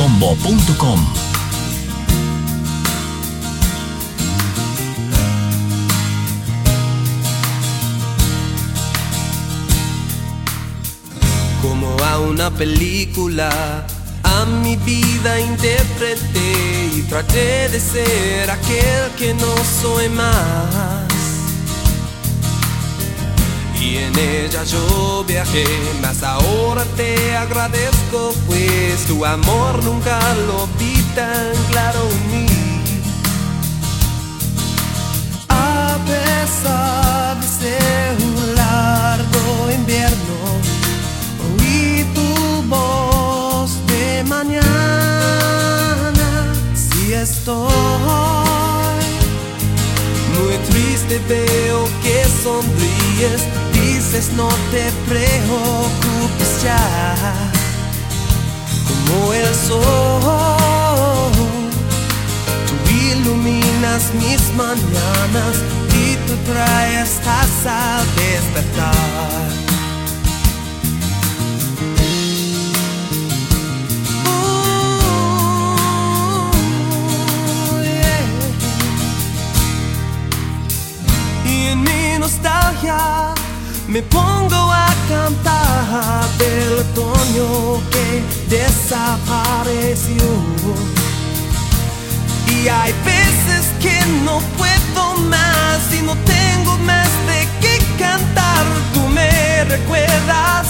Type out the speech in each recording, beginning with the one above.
elcombo.com Como a una película, a mi vida interpreté y traté de ser aquel que no soy más. Y en ella yo viajé, mas ahora te agradezco, pues tu amor nunca lo vi tan claro en mí. A pesar de ser un largo invierno, oí tu voz de mañana. Si estoy triste, veo que sonríes dices no te preocupes ya, como el sol, tú iluminas mis mañanas y tú traes paz al despertar. Nostalgia me pongo a cantar del otoño que desapareció. Y hay veces que no puedo más y no tengo más de qué cantar. Tú me recuerdas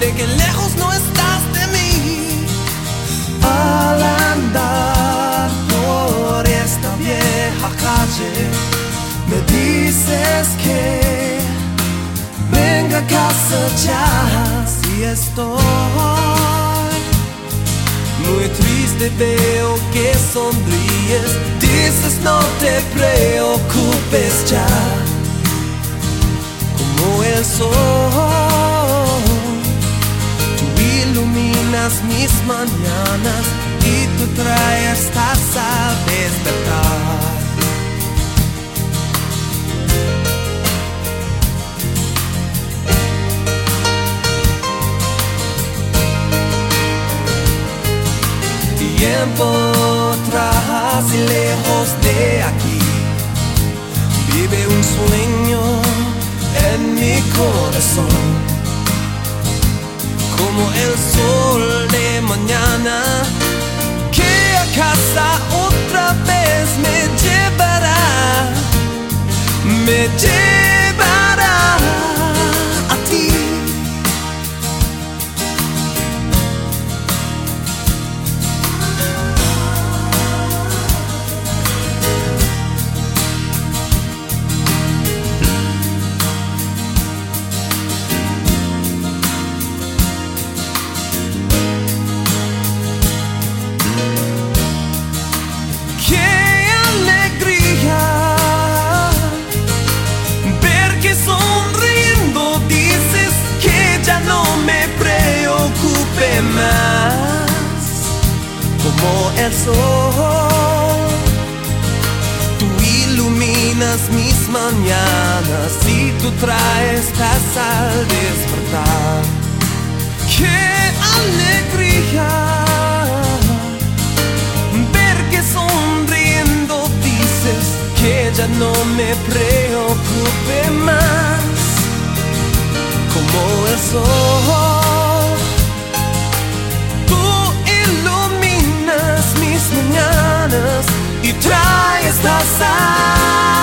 de que lejos no estás de mí. Al andar por esta vieja calle, dices que venga a casa ya. Si estoy. Muy triste veo que sonríes. Dices no te preocupes ya como el sol. Tú iluminas mis mañanas y tú traes al despertar tiempo atrás y lejos de aquí. Vive un sueño en mi corazón. Como el sol de mañana que a casa otra vez me llevará. Me llevará el sol, tú iluminas mis mañanas y tú traes paz al despertar. ¡Qué alegría! ver que sonriendo dices que ya no me preocupe más como el sol traes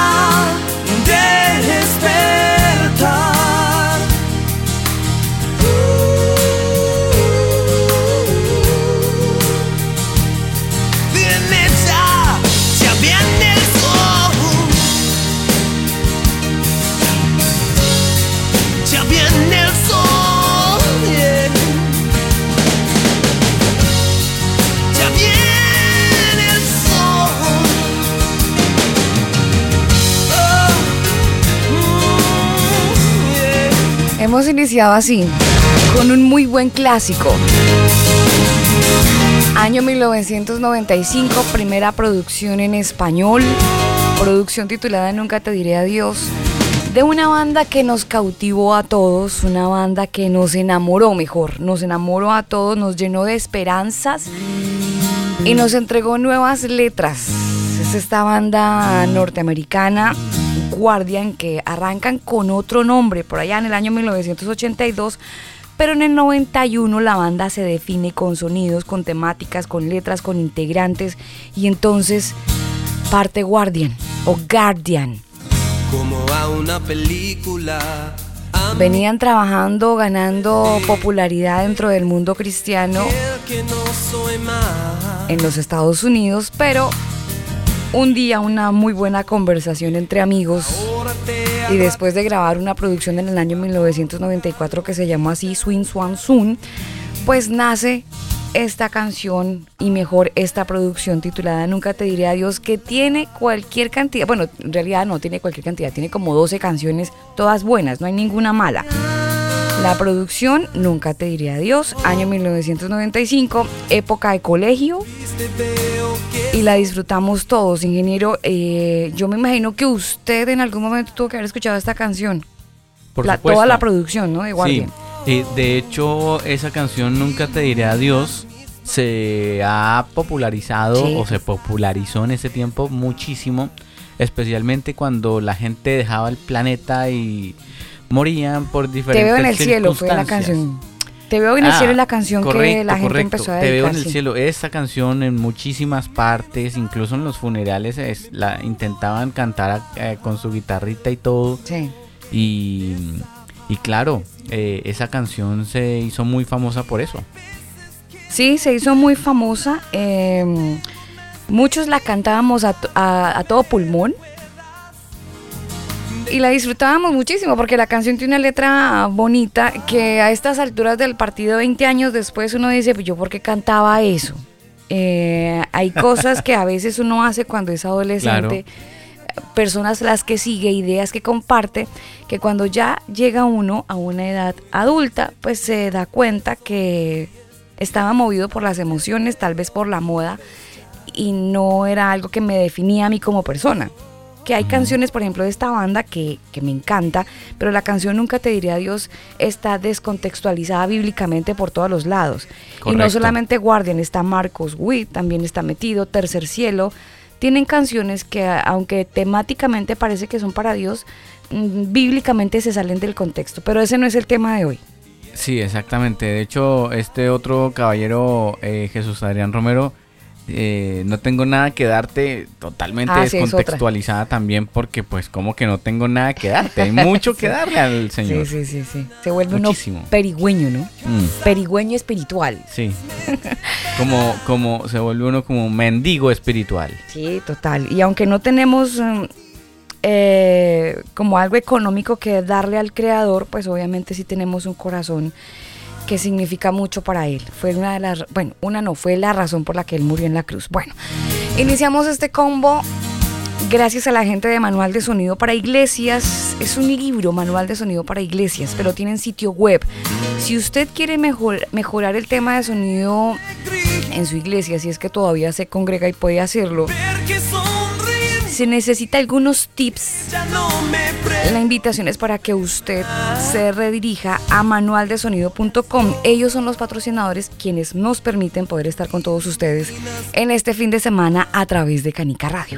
iniciado así, con un muy buen clásico. Año 1995, primera producción en español, producción titulada Nunca te diré adiós, de una banda que nos cautivó a todos, una banda que nos enamoró mejor, nos enamoró a todos, nos llenó de esperanzas y nos entregó nuevas letras. Es esta banda norteamericana Guardian que arrancan con otro nombre por allá en el año 1982, pero en el 91 la banda se define con sonidos, con temáticas, con letras, con integrantes y entonces parte Guardian o Guardian. Como a una película. Venían trabajando, ganando popularidad dentro del mundo cristiano en los Estados Unidos, pero un día una muy buena conversación entre amigos y después de grabar una producción en el año 1994 que se llamó así Swing Swan Soon, pues nace esta canción y mejor esta producción titulada Nunca te diré adiós que tiene cualquier cantidad, bueno, en realidad no tiene cualquier cantidad, tiene como 12 canciones, todas buenas, no hay ninguna mala. La producción Nunca te diré adiós, año 1995, época de colegio, y la disfrutamos todos, ingeniero. eh, yo me imagino que usted en algún momento tuvo que haber escuchado esta canción. Por La- supuesto. toda la producción, ¿no? De. Sí, eh, de hecho, esa canción Nunca te diré adiós se ha popularizado Sí. o se popularizó en ese tiempo muchísimo, especialmente cuando la gente dejaba el planeta y morían por Te diferentes veo en el cielo, fue la circunstancias. canción. Te veo en el Ah, cielo es la canción que correcto, la gente correcto. empezó a Te dedicar. veo en el sí. cielo. Esta canción en muchísimas partes, incluso en los funerales, es- la intentaban cantar eh, con su guitarrita y todo. Sí. Y, y claro, eh, esa canción se hizo muy famosa por eso. Sí, se hizo muy famosa. eh, muchos la cantábamos a, a- a todo pulmón. Y la disfrutábamos muchísimo porque la canción tiene una letra bonita que a estas alturas del partido, 20 años después, uno dice, pues yo por qué cantaba eso. Eh, hay cosas que a veces uno hace cuando es adolescente, personas las que sigue, ideas que comparte, que cuando ya llega uno a una edad adulta, pues se da cuenta que estaba movido por las emociones, tal vez por la moda, y no era algo que me definía a mí como persona. Que hay canciones, por ejemplo, de esta banda que, que me encanta, pero la canción Nunca te diré adiós está descontextualizada bíblicamente por todos los lados. Y no solamente Guardian, está Marcos Witt, también está metido, Tercer Cielo. Tienen canciones que, aunque temáticamente parece que son para Dios, mm, bíblicamente se salen del contexto. Pero ese no es el tema de hoy. Sí, exactamente. De hecho, este otro caballero, eh, Jesús Adrián Romero, eh, no tengo nada que darte totalmente Ah, sí, descontextualizada también porque pues como que no tengo nada que darte. Hay mucho que darle al Señor. Sí, sí, sí, sí. Se vuelve Muchísimo. uno perigüeño, ¿no? Mm, Perigüeño espiritual. sí. Como, como se vuelve uno como un mendigo espiritual. Sí, total. Y aunque no tenemos mm, eh, como algo económico que darle al creador, pues obviamente sí tenemos un corazón que significa mucho para él. Fue una de las, bueno, una no, fue la razón por la que él murió en la cruz. Bueno, iniciamos este combo gracias a la gente de Manual de Sonido para Iglesias. Es un libro, Manual de Sonido para Iglesias, pero tienen sitio web. Si usted quiere mejor, mejorar el tema de sonido en su iglesia, si es que todavía se congrega y puede hacerlo, si necesita algunos tips, la invitación es para que usted se redirija a manualdesonido.com. Ellos son los patrocinadores quienes nos permiten poder estar con todos ustedes en este fin de semana a través de Canica Radio.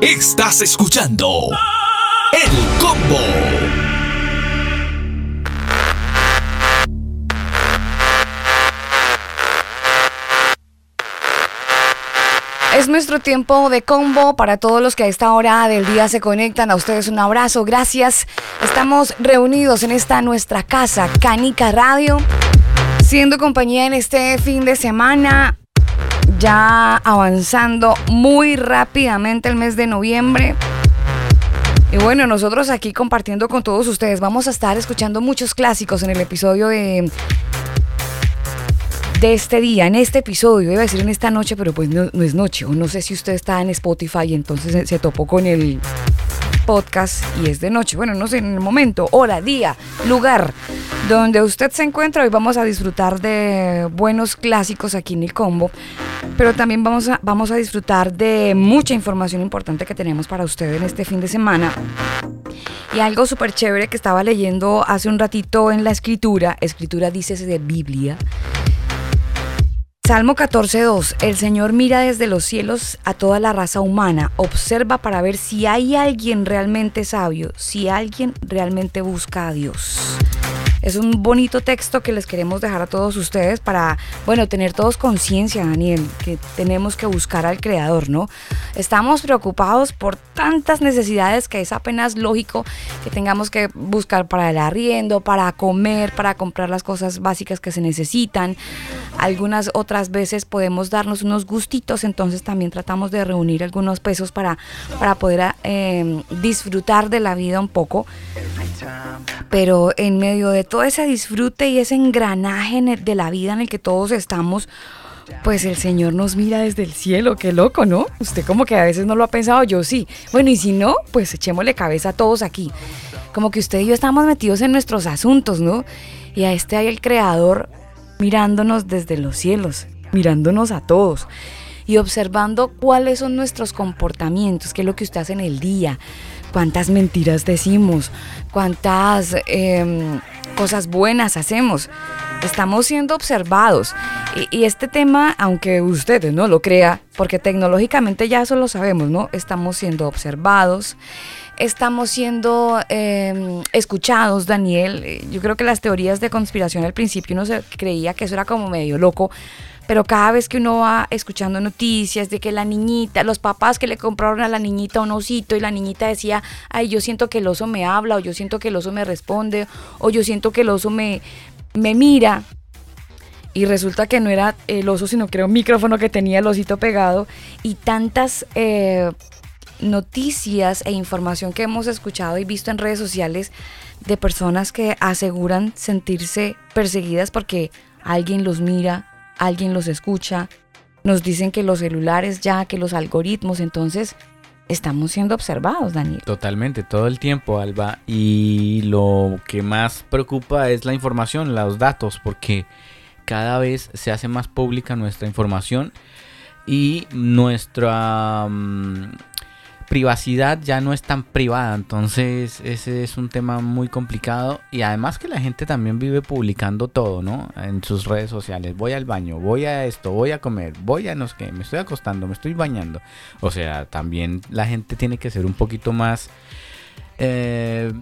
Estás escuchando El Combo. Es nuestro tiempo de combo para todos los que a esta hora del día se conectan. A ustedes un abrazo, gracias. Estamos reunidos en esta nuestra casa, Canica Radio, siendo compañía en este fin de semana, ya avanzando muy rápidamente el mes de noviembre. Y bueno, nosotros aquí compartiendo con todos ustedes, vamos a estar escuchando muchos clásicos en el episodio de de este día, en este episodio, iba a decir en esta noche, pero pues no, es noche, o no sé si usted está en Spotify y entonces se, se topó con el podcast y es de noche. Bueno, no sé, en el momento, hora, día, lugar donde usted se encuentra. Hoy vamos a disfrutar de buenos clásicos aquí en el combo, pero también vamos a, vamos a disfrutar de mucha información importante que tenemos para usted en este fin de semana. Y algo súper chévere que estaba leyendo hace un ratito en la escritura, escritura dice de Biblia, Salmo 14.2. El Señor mira desde los cielos a toda la raza humana, observa para ver si hay alguien realmente sabio, si alguien realmente busca a Dios. Es un bonito texto que les queremos dejar a todos ustedes para, bueno, tener todos conciencia, Daniel, que tenemos que buscar al Creador, ¿no? Estamos preocupados por tantas necesidades que es apenas lógico que tengamos que buscar para el arriendo, para comer, para comprar las cosas básicas que se necesitan. Algunas otras veces podemos darnos unos gustitos, entonces también tratamos de reunir algunos pesos para, para poder eh, disfrutar de la vida un poco. Pero en medio de todo ese disfrute y ese engranaje de la vida en el que todos estamos, pues el Señor nos mira desde el cielo, qué loco, ¿no? Usted como que a veces no lo ha pensado, yo sí. Bueno, y si no, pues echémosle cabeza a todos aquí. Como que usted y yo estamos metidos en nuestros asuntos, ¿no? Y a este hay el Creador mirándonos desde los cielos, mirándonos a todos y observando cuáles son nuestros comportamientos, qué es lo que usted hace en el día, cuántas mentiras decimos, cuántas em, cosas buenas hacemos. Estamos siendo observados. Y, este tema, aunque ustedes no lo crea, porque tecnológicamente ya eso lo sabemos, ¿no? Estamos siendo observados estamos siendo em, escuchados, Daniel. Yo creo que las teorías de conspiración al principio uno se creía que eso era como medio loco, pero cada vez que uno va escuchando noticias de que la niñita, los papás que le compraron a la niñita un osito y la niñita decía, ay, yo siento que el oso me habla, o yo siento que el oso me responde, o yo siento que el oso me, me mira, y resulta que no era el oso, sino que era un micrófono que tenía el osito pegado y tantas eh, noticias e información que hemos escuchado y visto en redes sociales de personas que aseguran sentirse perseguidas porque alguien los mira, alguien los escucha, nos dicen que los celulares ya, que los algoritmos, entonces estamos siendo observados, Daniel. Totalmente, todo el tiempo, Alba. Y lo que más preocupa es la información, los datos, porque cada vez se hace más pública nuestra información y nuestra... Mm, privacidad ya no es tan privada, entonces ese es un tema muy complicado y además que la gente también vive publicando todo, ¿no? En sus redes sociales, voy al baño, voy a esto, voy a comer, voy a no sé qué, me estoy acostando, me estoy bañando. O sea, también la gente tiene que ser un poquito más eh,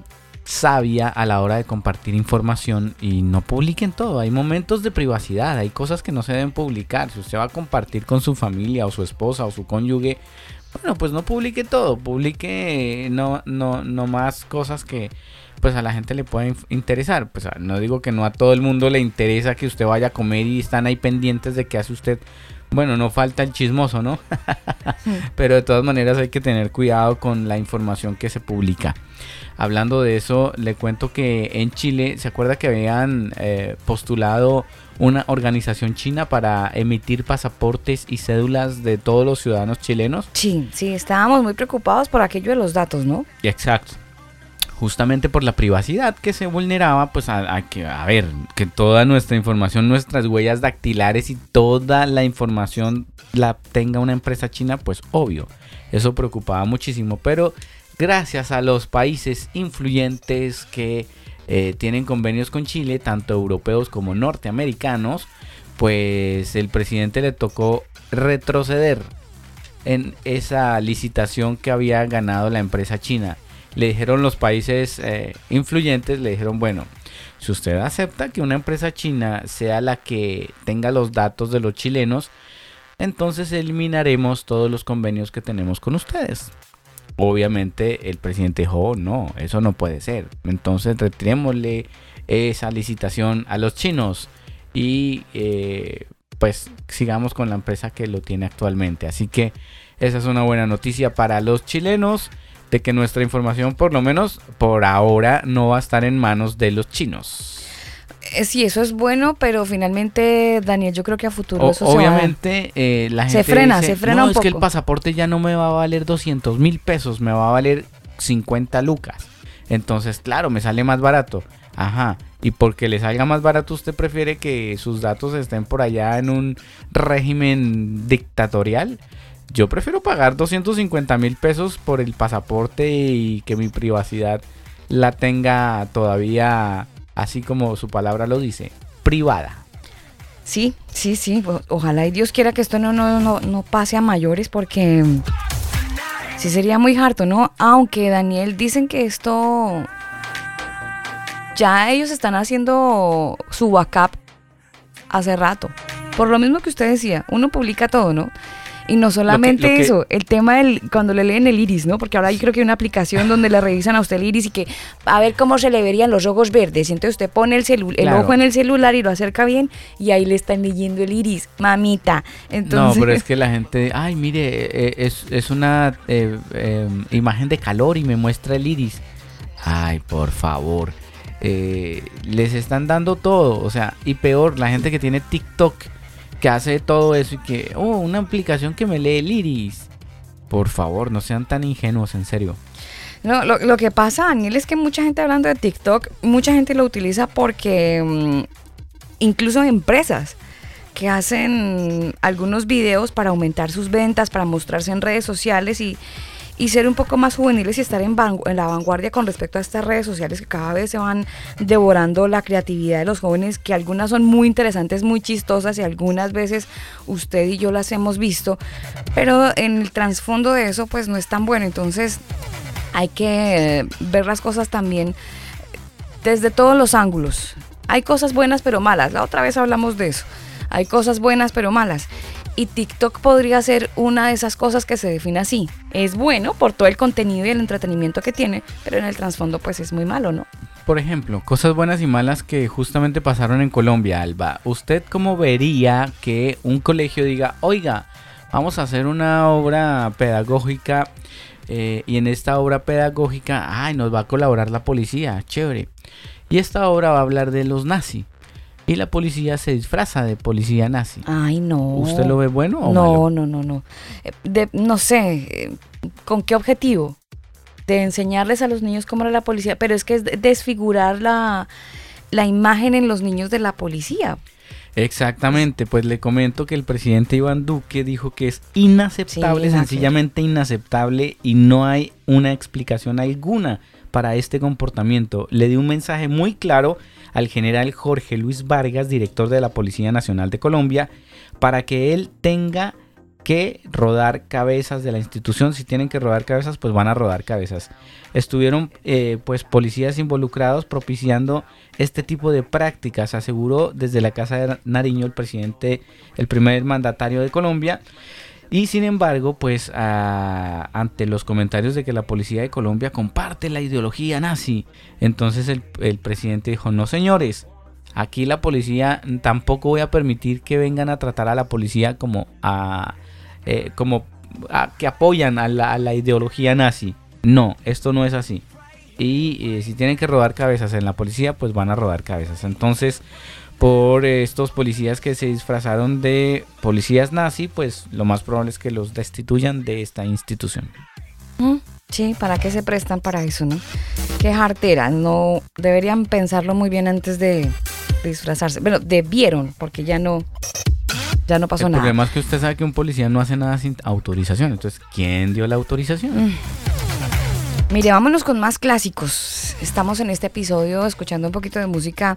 sabia a la hora de compartir información y no publiquen todo. Hay momentos de privacidad, hay cosas que no se deben publicar. Si usted va a compartir con su familia o su esposa o su cónyuge, bueno, pues no publique todo, publique no, no, no más cosas que pues a la gente le pueden interesar. Pues no digo que no a todo el mundo le interesa que usted vaya a comer y están ahí pendientes de qué hace usted. Bueno, no falta el chismoso, ¿no? Pero de todas maneras hay que tener cuidado con la información que se publica. Hablando de eso, le cuento que en Chile, ¿se acuerda que habían eh, postulado una organización china para emitir pasaportes y cédulas de todos los ciudadanos chilenos. Sí, sí, estábamos muy preocupados por aquello de los datos, ¿no? Exacto. Justamente por la privacidad que se vulneraba, pues a, que, a ver, que toda nuestra información, nuestras huellas dactilares y toda la información la tenga una empresa china, pues obvio, eso preocupaba muchísimo, pero gracias a los países influyentes que eh, tienen convenios con Chile, tanto europeos como norteamericanos, pues el presidente le tocó retroceder en esa licitación que había ganado la empresa china. Le dijeron los países eh, influyentes, le dijeron, bueno, si usted acepta que una empresa china sea la que tenga los datos de los chilenos, entonces eliminaremos todos los convenios que tenemos con ustedes. Obviamente el presidente dijo, "Oh, no, eso no puede ser. Entonces retirémosle esa licitación a los chinos y eh, pues sigamos con la empresa que lo tiene actualmente. Así que esa es una buena noticia para los chilenos de que nuestra información por lo menos por ahora no va a estar en manos de los chinos. Eh, Sí, eso es bueno, pero finalmente, Daniel, yo creo que a futuro O- eso se va- obviamente eh, la Se gente frena, dice, se frena no, un es que el poco". pasaporte ya no me va a valer 200 mil pesos, me va a valer 50 lucas. Entonces, claro, me sale más barato. Ajá. Y porque le salga más barato, usted prefiere que sus datos estén por allá en un régimen dictatorial. Yo prefiero pagar 250 mil pesos por el pasaporte y que mi privacidad la tenga todavía, así como su palabra lo dice, privada. Sí, sí, sí. Ojalá y Dios quiera que esto no, no, no, no pase a mayores porque sí sería muy harto, ¿no? Aunque Daniel dicen que esto ya ellos están haciendo su backup hace rato. Por lo mismo que usted decía, uno publica todo, ¿no? Y no solamente lo que- eso, el tema del cuando le leen el iris, ¿no? Porque ahora yo creo que hay una aplicación donde le revisan a usted el iris y que a ver cómo se le verían los ojos verdes. Y entonces usted pone el, celu- el Claro. ojo en el celular y lo acerca bien y ahí le están leyendo el iris, mamita. Entonces, No, pero es que la gente, ay, mire, eh, es, es una eh, eh, imagen de calor y me muestra el iris. Ay, por favor. Eh, les están dando todo, o sea, y peor, la gente que tiene TikTok, que hace todo eso y que, oh, una aplicación que me lee el iris. Por favor, no sean tan ingenuos, en serio. No, lo, lo que pasa, Daniel, es que mucha gente hablando de TikTok, mucha gente lo utiliza porque mm, incluso empresas que hacen algunos videos para aumentar sus ventas, para mostrarse en redes sociales y, y ser un poco más juveniles y estar en, la vanguardia con respecto a estas redes sociales que cada vez se van devorando la creatividad de los jóvenes, que algunas son muy interesantes, muy chistosas y algunas veces usted y yo las hemos visto, pero en el trasfondo de eso pues no es tan bueno. Entonces hay que ver las cosas también desde todos los ángulos. Hay cosas buenas pero malas. La otra vez hablamos de eso. Hay cosas buenas pero malas. Y TikTok podría ser una de esas cosas que se define así. Es bueno por todo el contenido y el entretenimiento que tiene, pero en el trasfondo pues es muy malo, ¿no? Por ejemplo, cosas buenas y malas que justamente pasaron en Colombia, Alba. ¿Usted cómo vería que un colegio diga, oiga, vamos a hacer una obra pedagógica eh, y en esta obra pedagógica, ay, nos va a colaborar la policía, chévere. Y esta obra va a hablar de los nazis. Y la policía se disfraza de policía nazi. Ay, no. ¿Usted lo ve bueno o no, malo? no, no, no. Eh, de- no sé, ¿con qué objetivo? De enseñarles a los niños cómo era la policía, pero es que es de- desfigurar la, la imagen en los niños de la policía. Exactamente, pues le comento que el presidente Iván Duque dijo que es inaceptable, Sí, sencillamente inaceptable y no hay una explicación alguna para este comportamiento. Le dio un mensaje muy claro al general Jorge Luis Vargas, director de la Policía Nacional de Colombia, para que él tenga que rodar cabezas de la institución. Si tienen que rodar cabezas, pues van a rodar cabezas. Estuvieron eh, pues policías involucrados propiciando este tipo de prácticas, aseguró desde la Casa de Nariño el presidente, el primer mandatario de Colombia. Y sin embargo, pues a- ante los comentarios de que la policía de Colombia comparte la ideología nazi, entonces el, presidente dijo, no señores, aquí la policía tampoco voy a permitir que vengan a tratar a la policía como a, eh, como que apoyan a la, a la ideología nazi. No, esto no es así. Y eh, si tienen que rodar cabezas en la policía, pues van a rodar cabezas. Entonces, por estos policías que se disfrazaron de policías nazi, pues lo más probable es que los destituyan de esta institución. Mm, Sí, ¿para qué se prestan para eso, no? Qué jartera, no deberían pensarlo muy bien antes de disfrazarse. Bueno, debieron, porque ya no, ya no pasó El nada. problema es que usted sabe que un policía no hace nada sin autorización. Entonces, ¿quién dio la autorización? Mm. Mire, vámonos con más clásicos. Estamos en este episodio escuchando un poquito de música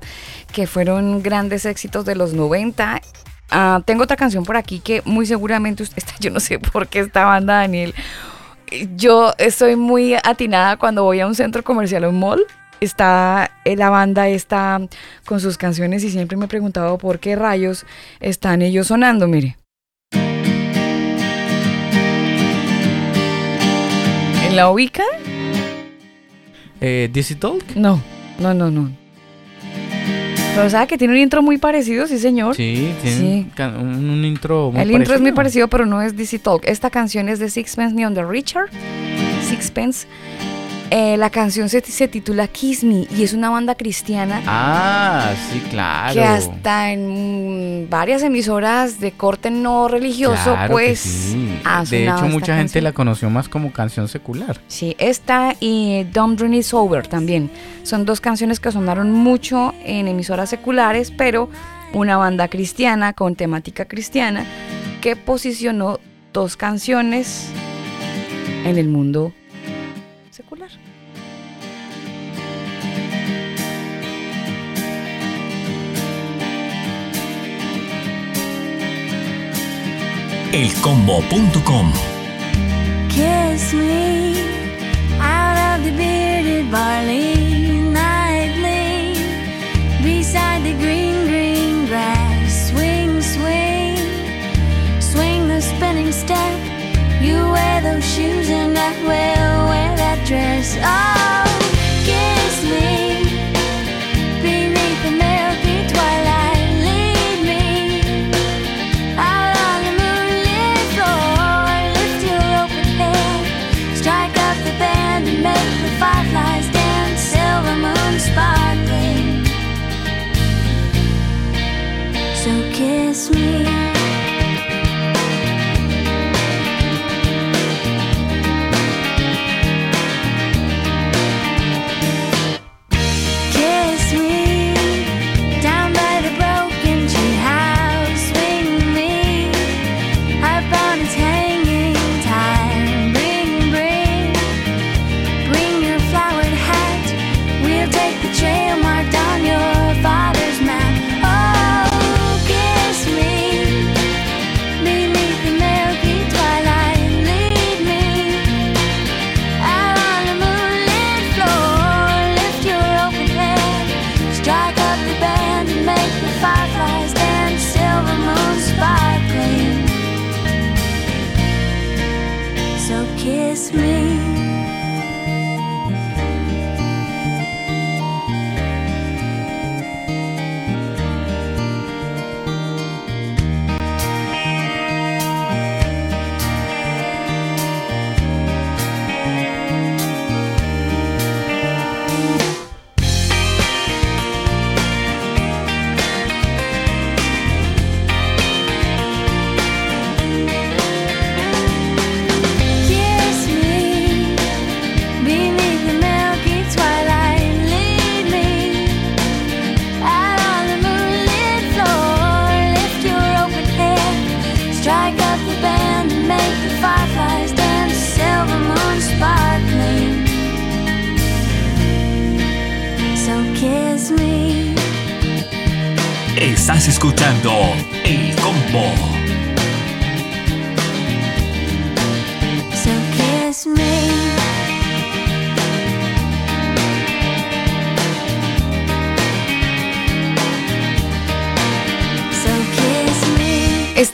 que fueron grandes éxitos de los 90. Ah, tengo otra canción por aquí que muy seguramente usted está, yo no sé por qué esta banda, Daniel. Yo estoy muy atinada cuando voy a un centro comercial o un mall está eh, la banda está con sus canciones y siempre me he preguntado por qué rayos están ellos sonando, mire. ¿En la ubica? Eh, ¿Dizzy Talk? No, no, no, no. Pero sabe que tiene un intro muy parecido, sí, señor. Sí, tiene Sí. un intro muy El intro es muy parecido. pero no es DC Talk. Esta canción es de Sixpence Neon the Richard. Sixpence. Eh, la canción se, se titula Kiss Me y es una banda cristiana Ah, sí, claro. que hasta en varias emisoras de corte no religioso, Claro pues sí. De hecho, mucha gente la conoció más como canción secular. Sí, esta y Dumb Dream Is Over también. Son dos canciones que sonaron mucho en emisoras seculares, pero una banda cristiana con temática cristiana que posicionó dos canciones en el mundo secular. elcombo.com Kiss me out of the bearded barley nightly beside the green, green grass. Swing, swing, swing the spinning step. You wear those shoes and I will wear dress. Oh,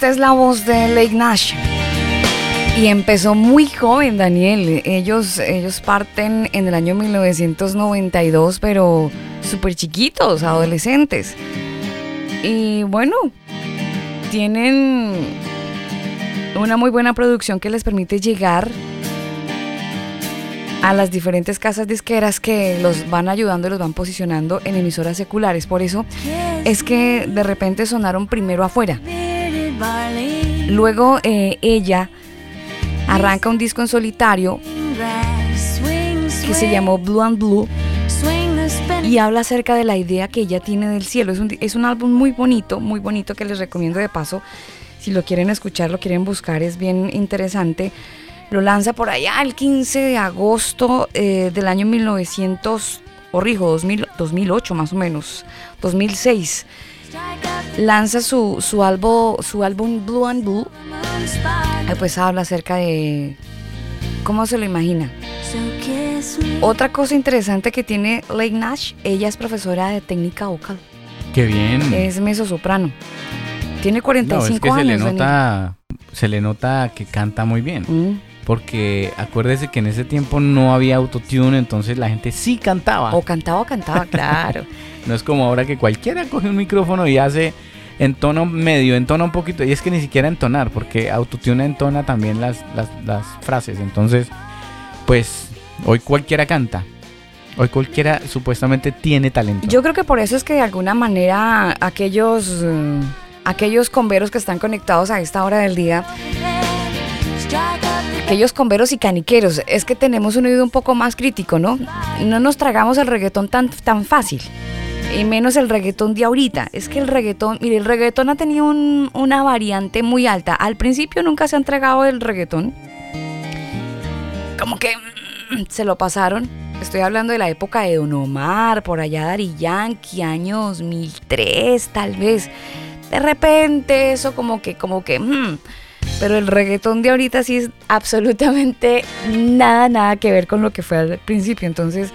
Esta es la voz de Lake Nash. Y empezó muy joven, Daniel. Ellos, ellos parten en el año 1992, pero súper chiquitos, adolescentes. Y bueno, tienen una muy buena producción que les permite llegar a las diferentes casas disqueras que los van ayudando y los van posicionando en emisoras seculares. Por eso es que de repente sonaron primero afuera. Luego eh, ella arranca un disco en solitario que se llamó Blue and Blue y habla acerca de la idea que ella tiene del cielo. Es un, es un álbum muy bonito, muy bonito que les recomiendo de paso. Si lo quieren escuchar, lo quieren buscar, es bien interesante. Lo lanza por allá el 15 de agosto eh, del año 1900, corrijo, 2000 2008 más o menos, 2006. Lanza su, su, álbum, su álbum Blue and Blue. Pues habla acerca de cómo se lo imagina. Otra cosa interesante que tiene Lake Nash, ella es profesora de técnica vocal. Qué bien. Es mezzosoprano. Tiene no, 45 es que se le años. Nota, se le nota que canta muy bien. Mm, Porque acuérdese que en ese tiempo no había autotune, entonces la gente sí cantaba. O cantaba o cantaba, claro. No es como ahora que cualquiera coge un micrófono y hace en tono medio, entona un poquito. Y es que ni siquiera entonar, porque autotune entona también las, las, las frases. Entonces, pues hoy cualquiera canta. Hoy cualquiera supuestamente tiene talento. Yo creo que por eso es que de alguna manera aquellos, eh, aquellos converos que están conectados a esta hora del día, aquellos converos y caniqueros, es que tenemos un oído un poco más crítico, ¿no? No nos tragamos el reggaetón tan, tan fácil. Y menos el reggaetón de ahorita. Es que el reggaetón, mire, el reggaetón ha tenido un- una variante muy alta. Al principio nunca se ha entregado el reggaetón. Como que mm, se lo pasaron. Estoy hablando de la época de Don Omar, por allá Dari Yankee, año 2003 tal vez. De repente eso como que, como que... mm, pero el reggaetón de ahorita sí es absolutamente nada, nada que ver con lo que fue al principio. Entonces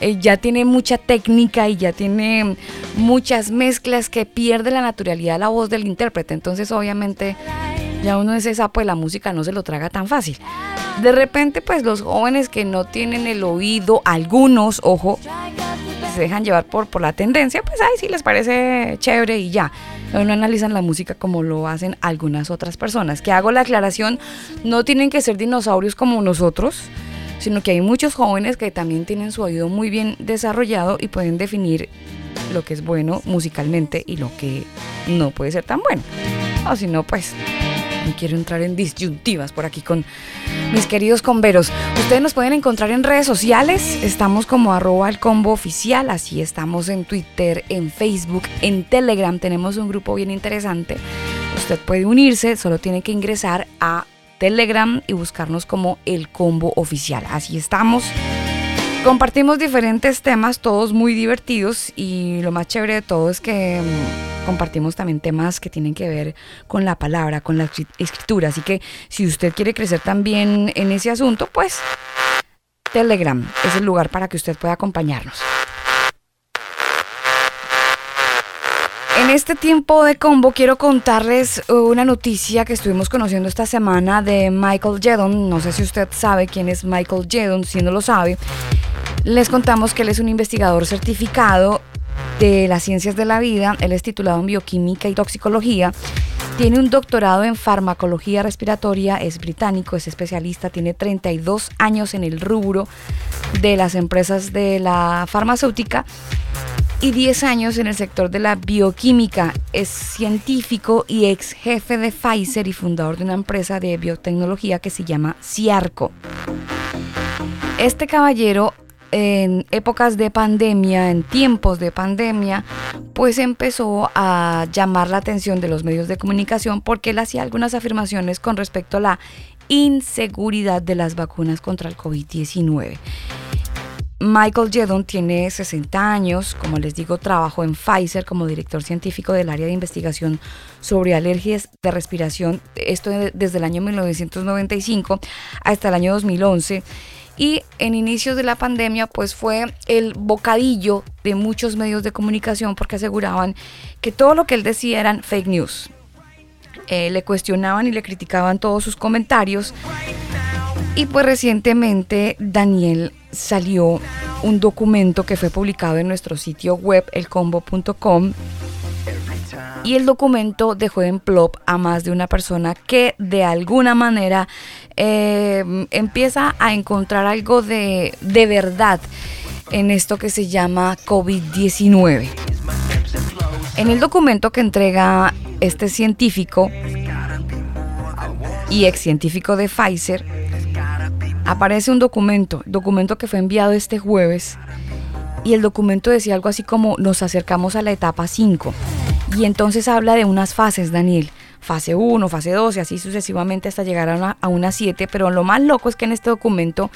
eh, ya tiene mucha técnica y ya tiene muchas mezclas que pierde la naturalidad la voz del intérprete. Entonces obviamente ya uno ese sapo de la música no se lo traga tan fácil. De repente pues los jóvenes que no tienen el oído, algunos, ojo, se dejan llevar por, por la tendencia, pues ay, sí les parece chévere y ya. No analizan la música como lo hacen algunas otras personas. Que hago la aclaración, no tienen que ser dinosaurios como nosotros, sino que hay muchos jóvenes que también tienen su oído muy bien desarrollado y pueden definir lo que es bueno musicalmente y lo que no puede ser tan bueno. O si no, pues no quiero entrar en disyuntivas por aquí con mis queridos converos. Ustedes nos pueden encontrar en redes sociales. Estamos como arroba el combo oficial. Así estamos en Twitter, en Facebook, en Telegram. Tenemos un grupo bien interesante. Usted puede unirse, solo tiene que ingresar a Telegram y buscarnos como el combo oficial. Así estamos. Compartimos diferentes temas, todos muy divertidos y lo más chévere de todo es que mm, compartimos también temas que tienen que ver con la palabra, con la escri- escritura. Así que si usted quiere crecer también en ese asunto, pues Telegram es el lugar para que usted pueda acompañarnos. En este tiempo de combo quiero contarles una noticia que estuvimos conociendo esta semana de Michael Jedon. No sé si usted sabe quién es Michael Jedon, si no lo sabe. Les contamos que él es un investigador certificado de las ciencias de la vida. Él es titulado en bioquímica y toxicología. Tiene un doctorado en farmacología respiratoria, es británico, es especialista, tiene 32 años en el rubro de las empresas de la farmacéutica y 10 años en el sector de la bioquímica. Es científico y ex jefe de Pfizer y fundador de una empresa de biotecnología que se llama Ciarco. Este caballero en épocas de pandemia, en tiempos de pandemia, pues empezó a llamar la atención de los medios de comunicación porque él hacía algunas afirmaciones con respecto a la inseguridad de las vacunas contra el COVID-19. Michael Jedon tiene 60 años, como les digo, trabajó en Pfizer como director científico del área de investigación sobre alergias de respiración, esto de- desde el año 1995 hasta el año 2011. Y en inicios de la pandemia, pues fue el bocadillo de muchos medios de comunicación porque aseguraban que todo lo que él decía eran fake news. Eh, le cuestionaban y le criticaban todos sus comentarios. Y pues recientemente Daniel salió un documento que fue publicado en nuestro sitio web elcombo.com y el documento dejó en plop a más de una persona que de alguna manera eh, empieza a encontrar algo de, de verdad en esto que se llama COVID-19. En el documento que entrega este científico y ex científico de Pfizer, aparece un documento, documento que fue enviado este jueves, y el documento decía algo así como nos acercamos a la etapa 5. Y entonces habla de unas fases, Daniel. Fase 1, fase 2 y así sucesivamente hasta llegar a una, a una 7. Pero lo más loco es que en este documento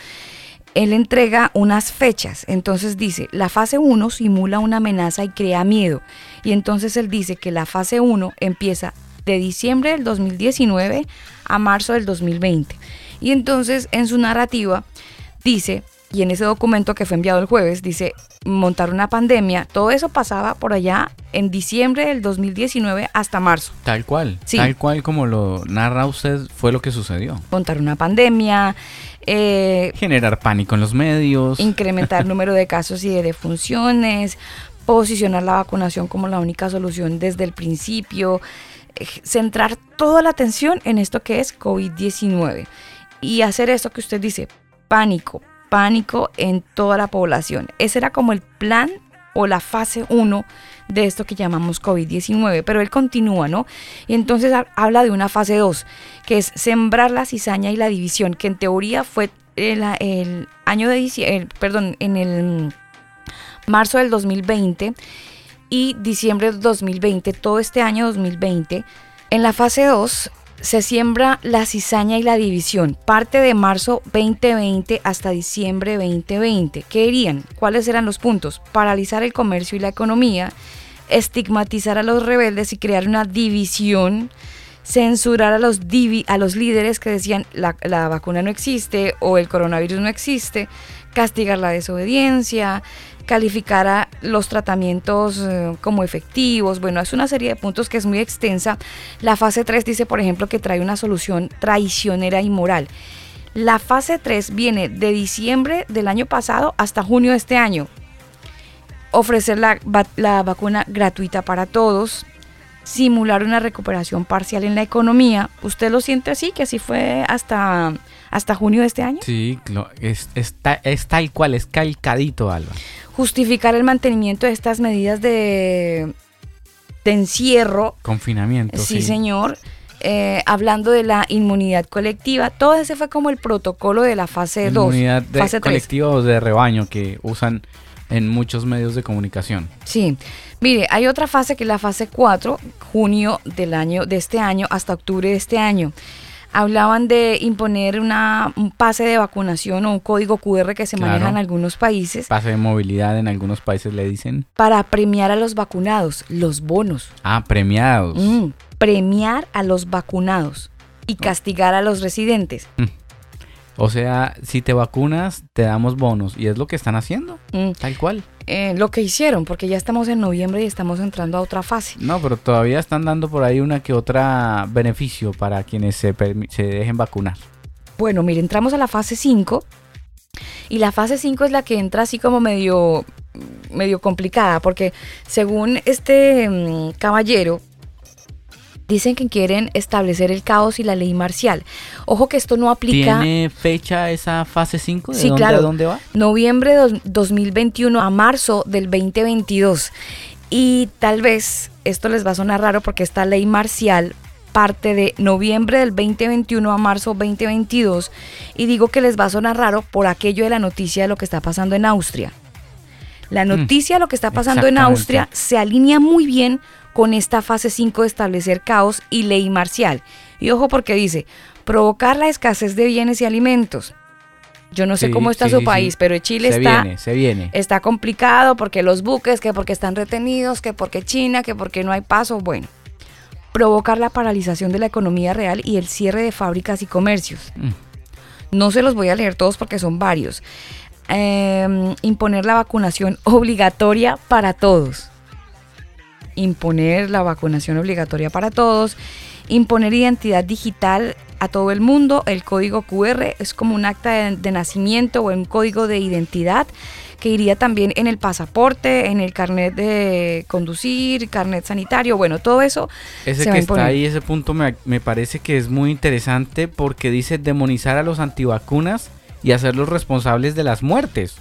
él entrega unas fechas. Entonces dice, la fase 1 simula una amenaza y crea miedo. Y entonces él dice que la fase 1 empieza de diciembre del 2019 a marzo del 2020. Y entonces en su narrativa dice y en ese documento que fue enviado el jueves dice montar una pandemia. Todo eso pasaba por allá en diciembre del 2019 hasta marzo. Tal cual. Sí. Tal cual como lo narra usted fue lo que sucedió. Montar una pandemia, eh, Generar pánico en los medios. incrementar el número de casos y de defunciones, posicionar la vacunación como la única solución desde el principio, eh, centrar toda la atención en esto que es COVID-19 y hacer esto que usted dice, pánico, pánico en toda la población. Ese era como el plan o la fase 1 de esto que llamamos COVID-19, pero él continúa, ¿no? Y entonces ha- habla de una fase 2, que es sembrar la cizaña y la división, que en teoría fue el, el año de diciembre, perdón, en el marzo del 2020 y diciembre del 2020, todo este año 2020. En la fase 2 se siembra la cizaña y la división, parte de marzo 2020 hasta diciembre 2020. ¿Qué irían? ¿Cuáles eran los puntos? Paralizar el comercio y la economía, estigmatizar a los rebeldes y crear una división, censurar a los, líderes que decían la vacuna no existe o el coronavirus no existe, castigar la desobediencia, calificar a los tratamientos eh, como efectivos. Bueno, es una serie de puntos que es muy extensa. La fase 3 dice, por ejemplo, que trae una solución traicionera y moral. La fase 3 viene de diciembre del año pasado hasta junio de este año. Ofrecer la, la vacuna gratuita para todos, simular una recuperación parcial en la economía. ¿Usted lo siente así? ¿Que así fue hasta, hasta junio de este año? Sí, es, es es tal cual, es calcadito, Alba. Justificar el mantenimiento de estas medidas de, de encierro. Confinamiento. Sí, señor. Eh, hablando de la inmunidad colectiva. Todo ese fue como el protocolo de la fase 2. Inmunidad de fase 3. colectiva o de rebaño que usan en muchos medios de comunicación. Sí. Mire, hay otra fase que es la fase 4, junio del año de este año hasta octubre de este año. Hablaban de imponer una, un pase de vacunación o un código QR que se Claro. maneja en algunos países Pase de movilidad en algunos países le dicen. para premiar a los vacunados, los bonos. Ah, premiados. Mm, premiar a los vacunados y castigar a los residentes. O sea, si te vacunas, te damos bonos. Y es lo que están haciendo. Mm, Tal cual. Eh, lo que hicieron, porque ya estamos en noviembre y estamos entrando a otra fase. No, pero todavía están dando por ahí una que otra beneficio para quienes se, se dejen vacunar. Bueno, mire, entramos a la fase 5 y la fase 5 es la que entra así como medio, medio complicada, porque según este mm, caballero, dicen que quieren establecer el caos y la ley marcial. Ojo que esto no aplica ¿Tiene fecha esa fase 5? ¿De Sí, dónde claro. a dónde va? noviembre de dos- 2021 a marzo del 2022. Y tal vez esto les va a sonar raro porque esta ley marcial parte de noviembre del 2021 a marzo 2022 y digo que les va a sonar raro por aquello de la noticia de lo que está pasando en Austria. La noticia de lo que está pasando en Mm. Austria se alinea muy bien con esta fase 5 de establecer caos y ley marcial. Y ojo porque dice, provocar la escasez de bienes y alimentos. Yo no sé Sí, cómo está sí, su sí, país, pero Chile se está, viene, se viene. está complicado porque los buques, que porque están retenidos, que porque China, que porque no hay paso. Bueno, provocar la paralización de la economía real y el cierre de fábricas y comercios. Mm. No se los voy a leer todos porque son varios. Em, imponer la vacunación obligatoria para todos. Imponer la vacunación obligatoria para todos. Imponer identidad digital a todo el mundo. El código QR es como un acta de, de nacimiento o un código de identidad que iría también en el pasaporte, en el carnet de conducir, carnet sanitario, bueno, todo eso. Ese se que está ahí, ese punto me, me parece que es muy interesante porque dice demonizar a los antivacunas y hacerlos responsables de las muertes.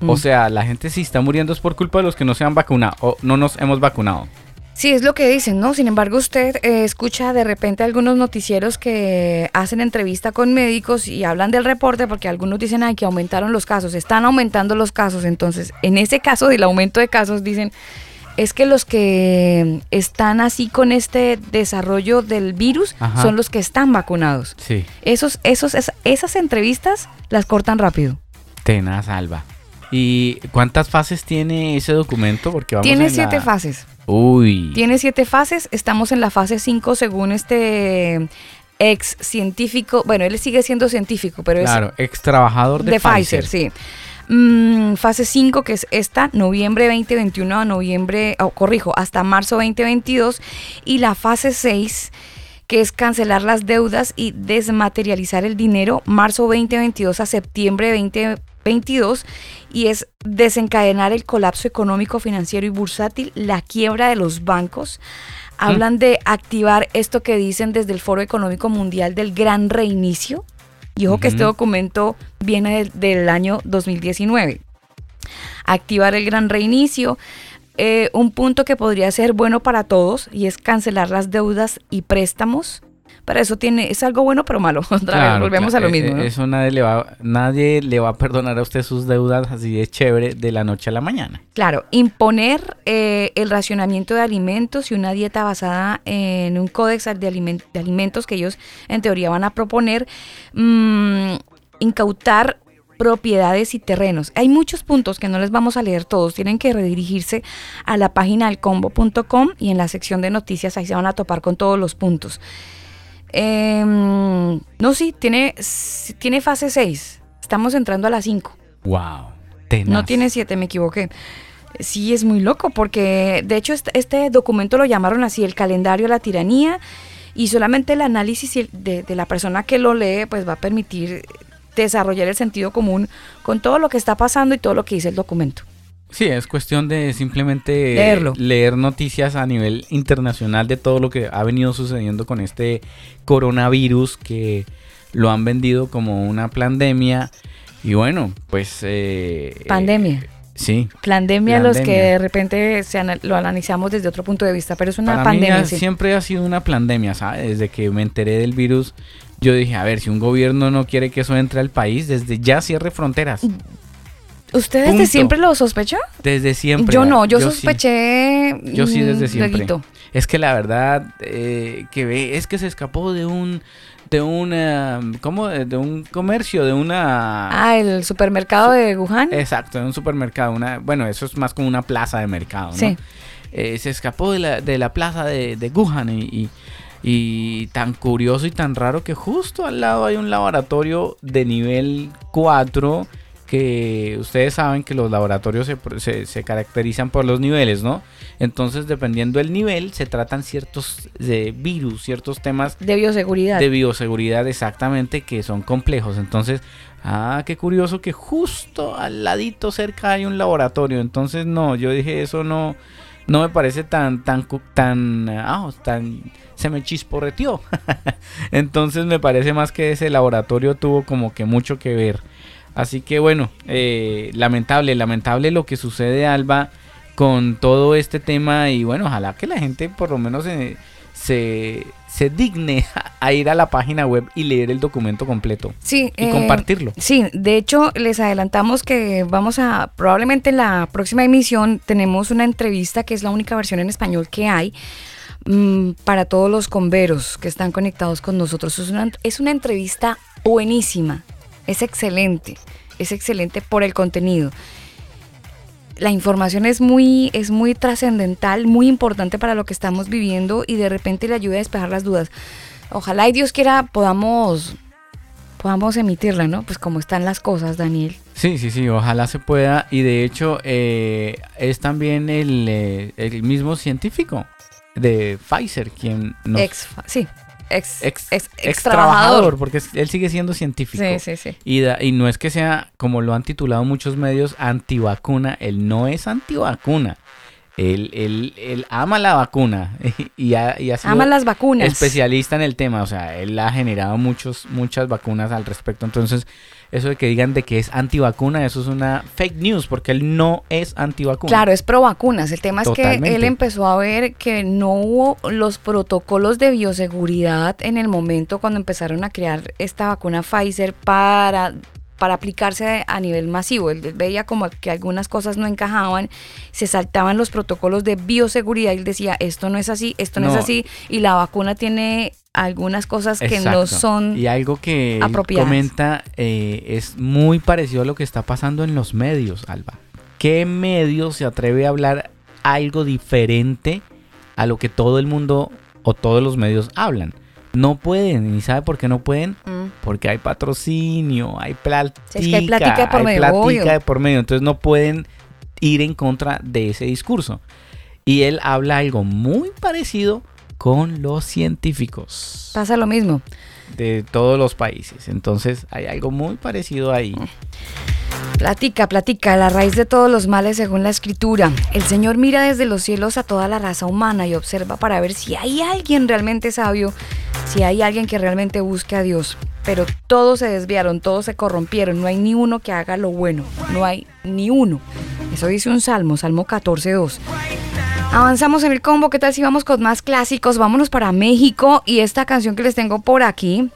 Mm. O sea, la gente si está muriendo es por culpa de los que no se han vacunado o no nos hemos vacunado. Sí, es lo que dicen, ¿no? Sin embargo, usted eh, escucha de repente algunos noticieros que hacen entrevista con médicos y hablan del reporte porque algunos dicen, ay, que aumentaron los casos, están aumentando los casos. Entonces, en ese caso del aumento de casos, dicen, es que los que están así con este desarrollo del virus Ajá. son los que están vacunados. Sí, Esos, esos, es- esas entrevistas las cortan rápido. tenaz, Alba. ¿Y cuántas fases tiene ese documento? Porque vamos Tiene en siete la- fases. Uy. Tiene siete fases, estamos en la fase 5 según este ex científico, bueno, él sigue siendo científico, pero es Claro, ex trabajador de, de, Pfizer, sí. Mm, fase 5, que es esta, noviembre 2021 a noviembre, oh, corrijo, hasta marzo 2022. Y la fase 6, que es cancelar las deudas y desmaterializar el dinero, marzo 2022 a septiembre 2022. Y es desencadenar el colapso económico, financiero y bursátil, la quiebra de los bancos. Hablan de activar esto que dicen desde el Foro Económico Mundial del gran reinicio. Y ojo que este documento viene del, del año 2019. Activar el gran reinicio. eh, un punto que podría ser bueno para todos y es cancelar las deudas y préstamos. Para eso tiene, es algo bueno pero malo. Otra vez, volvemos claro, a lo eh, mismo. eh, ¿no? Eso nadie le, va, nadie le va a perdonar a usted sus deudas así de chévere de la noche a la mañana. Claro, imponer eh, el racionamiento de alimentos y una dieta basada en un códex de, alimen- de alimentos que ellos en teoría van a proponer, mm, incautar propiedades y terrenos. Hay muchos puntos que no les vamos a leer todos, tienen que redirigirse a la página del combo.com y en la sección de noticias ahí se van a topar con todos los puntos. Em, no, sí, tiene, tiene fase 6, estamos entrando a la 5. Wow. Tenaz. No tiene siete, me equivoqué. Sí, es muy loco porque de hecho este, documento lo llamaron así, el calendario de la tiranía, y solamente el análisis de, de la persona que lo lee pues va a permitir desarrollar el sentido común con todo lo que está pasando y todo lo que dice el documento. Sí, es cuestión de simplemente Leerlo. leer noticias a nivel internacional de todo lo que ha venido sucediendo con este coronavirus que lo han vendido como una pandemia. Y bueno, pues... eh, Pandemia. eh, sí. Pandemia, los que de repente se ana- lo analizamos desde otro punto de vista, pero es una Para pandemia. sí. siempre ha sido una pandemia, ¿sabes? Desde que me enteré del virus, yo dije, a ver, si un gobierno no quiere que eso entre al país, desde ya cierre fronteras. ¿Usted desde siempre lo sospechó? Desde siempre. Yo no, yo, sospeché. Yo sí desde siempre. lueguito. Es que la verdad eh, que ve es que se escapó de un de una ¿cómo? de un comercio, de una Ah, el supermercado de Wuhan. exacto, de un supermercado, una bueno, eso es más como una plaza de mercado, ¿no? Sí. Eh, se escapó de la, de la plaza de, de Wuhan y, y- y tan curioso y tan raro que justo al lado hay un laboratorio de nivel 4 que ustedes saben que los laboratorios se, se- se caracterizan por los niveles, ¿no? Entonces, dependiendo del nivel, se tratan ciertos eh, virus, ciertos temas de bioseguridad. de bioseguridad exactamente que son complejos. Entonces, ah, qué curioso que justo al ladito cerca hay un laboratorio. Entonces, no, yo dije eso no, no me parece tan, tan, tan, ah, tan, se me chisporreteó. Entonces, me parece más que ese laboratorio tuvo como que mucho que ver. Así que bueno, eh, lamentable, lamentable lo que sucede, Alba, con todo este tema. Y bueno, ojalá que la gente por lo menos eh, se, se digne a ir a la página web y leer el documento completo Sí, y eh, compartirlo. Sí, de hecho les adelantamos que vamos a, probablemente en la próxima emisión tenemos una entrevista que es la única versión en español que hay mm, para todos los converos que están conectados con nosotros. Es una, es una entrevista buenísima, es excelente, es excelente por el contenido. La información es muy, es muy trascendental, muy importante para lo que estamos viviendo y de repente le ayuda a despejar las dudas. Ojalá y Dios quiera podamos podamos emitirla, ¿no? Pues como están las cosas, Daniel. Sí, sí, sí, ojalá se pueda. Y de hecho, eh, es también el, eh, el mismo científico de Pfizer quien nos... Ex, sí, ex, ex, ex, ex trabajador, porque él sigue siendo científico. Sí, sí, sí. Y, da- y no es que sea, como lo han titulado muchos medios, antivacuna. Él no es antivacuna. Él, él, él ama la vacuna y ha, y ha sido Ama las vacunas. especialista en el tema. O sea, él ha generado muchos, muchas vacunas al respecto. Entonces, eso de que digan de que es antivacuna, eso es una fake news, porque él no es antivacuna. Claro, es pro vacunas. El tema es que él empezó a ver que no hubo los protocolos de bioseguridad en el momento cuando empezaron a crear esta vacuna Pfizer para para aplicarse a nivel masivo. Él veía como que algunas cosas no encajaban, se saltaban los protocolos de bioseguridad y él decía, esto no es así, esto no, No. es así, y la vacuna tiene algunas cosas que no son... Y algo que apropiadas. comenta eh, es muy parecido a lo que está pasando en los medios, Alba. ¿Qué medio se atreve a hablar algo diferente a lo que todo el mundo o todos los medios hablan? No pueden. ¿Y sabe por qué no pueden? Mm. Porque hay patrocinio, hay plática. Es que hay plática por hay medio, plática de por medio. Entonces no pueden ir en contra de ese discurso. Y él habla algo muy parecido con los científicos Pasa lo mismo. de todos los países. Entonces hay algo muy parecido ahí. Platica, platica, la raíz de todos los males según la escritura. El Señor mira desde los cielos a toda la raza humana y observa para ver si hay alguien realmente sabio, si hay alguien que realmente busque a Dios. Pero todos se desviaron, todos se corrompieron, no hay ni uno que haga lo bueno, no hay ni uno. Eso dice un salmo, Salmo 14.2. Avanzamos en el combo, ¿qué tal si vamos con más clásicos? Vámonos para México y esta canción que les tengo por aquí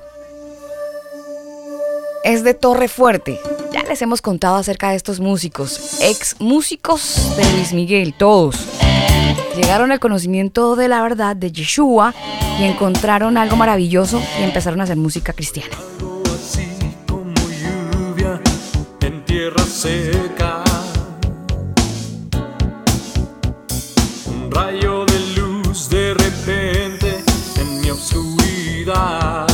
es de Torre Fuerte. Ya les hemos contado acerca de estos músicos, ex músicos de Luis Miguel, todos. Llegaron al conocimiento de la verdad de Yeshua y encontraron algo maravilloso y empezaron a hacer música cristiana. Algo así como lluvia en tierra seca. Un rayo de luz de repente en mi oscuridad.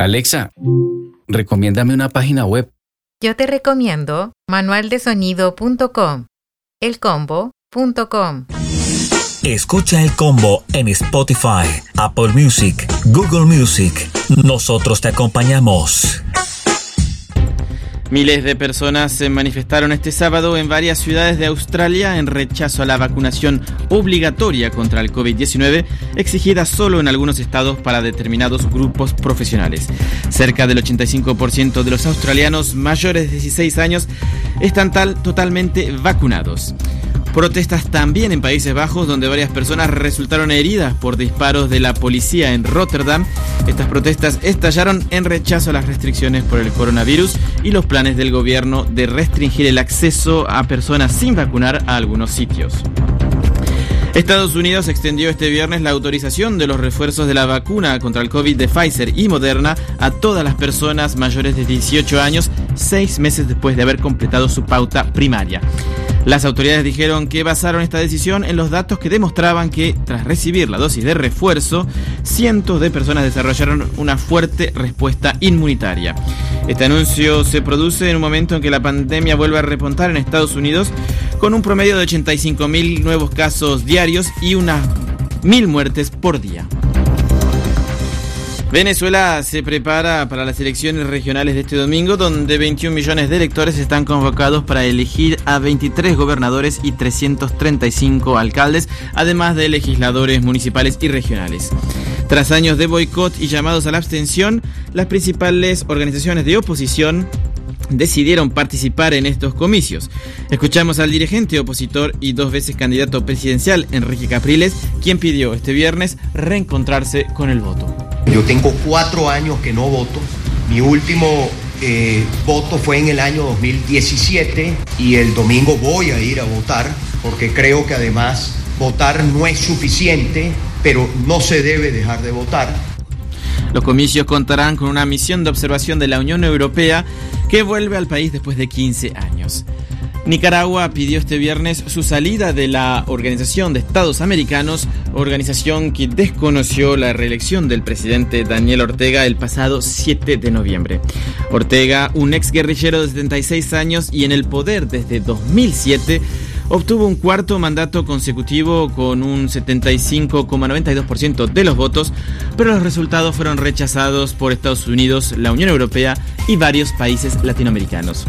Alexa, recomiéndame una página web. Yo te recomiendo manualdesonido.com, elcombo.com. Escucha el combo en Spotify, Apple Music, Google Music. Nosotros te acompañamos. Miles de personas se manifestaron este sábado en varias ciudades de Australia en rechazo a la vacunación obligatoria contra el COVID-19, exigida solo en algunos estados para determinados grupos profesionales. Cerca del 85% de los australianos mayores de 16 años están tal, totalmente vacunados. Protestas también en Países Bajos, donde varias personas resultaron heridas por disparos de la policía en Rotterdam. Estas protestas estallaron en rechazo a las restricciones por el coronavirus y los planes del gobierno de restringir el acceso a personas sin vacunar a algunos sitios. Estados Unidos extendió este viernes la autorización de los refuerzos de la vacuna contra el COVID de Pfizer y Moderna a todas las personas mayores de 18 años, seis meses después de haber completado su pauta primaria. Las autoridades dijeron que basaron esta decisión en los datos que demostraban que, tras recibir la dosis de refuerzo, cientos de personas desarrollaron una fuerte respuesta inmunitaria. Este anuncio se produce en un momento en que la pandemia vuelve a repuntar en Estados Unidos, con un promedio de 85.000 nuevos casos diarios y unas mil muertes por día. Venezuela se prepara para las elecciones regionales de este domingo, donde 21 millones de electores están convocados para elegir a 23 gobernadores y 335 alcaldes, además de legisladores municipales y regionales. Tras años de boicot y llamados a la abstención, las principales organizaciones de oposición decidieron participar en estos comicios. Escuchamos al dirigente opositor y dos veces candidato presidencial, Enrique Capriles, quien pidió este viernes reencontrarse con el voto. Yo tengo cuatro años que no voto. Mi último eh, voto fue en el año 2017 y el domingo voy a ir a votar porque creo que además votar no es suficiente, pero no se debe dejar de votar. Los comicios contarán con una misión de observación de la Unión Europea que vuelve al país después de 15 años. Nicaragua pidió este viernes su salida de la Organización de Estados Americanos, organización que desconoció la reelección del presidente Daniel Ortega el pasado 7 de noviembre. Ortega, un ex guerrillero de 76 años y en el poder desde 2007, obtuvo un cuarto mandato consecutivo con un 75,92% de los votos, pero los resultados fueron rechazados por Estados Unidos, la Unión Europea y varios países latinoamericanos.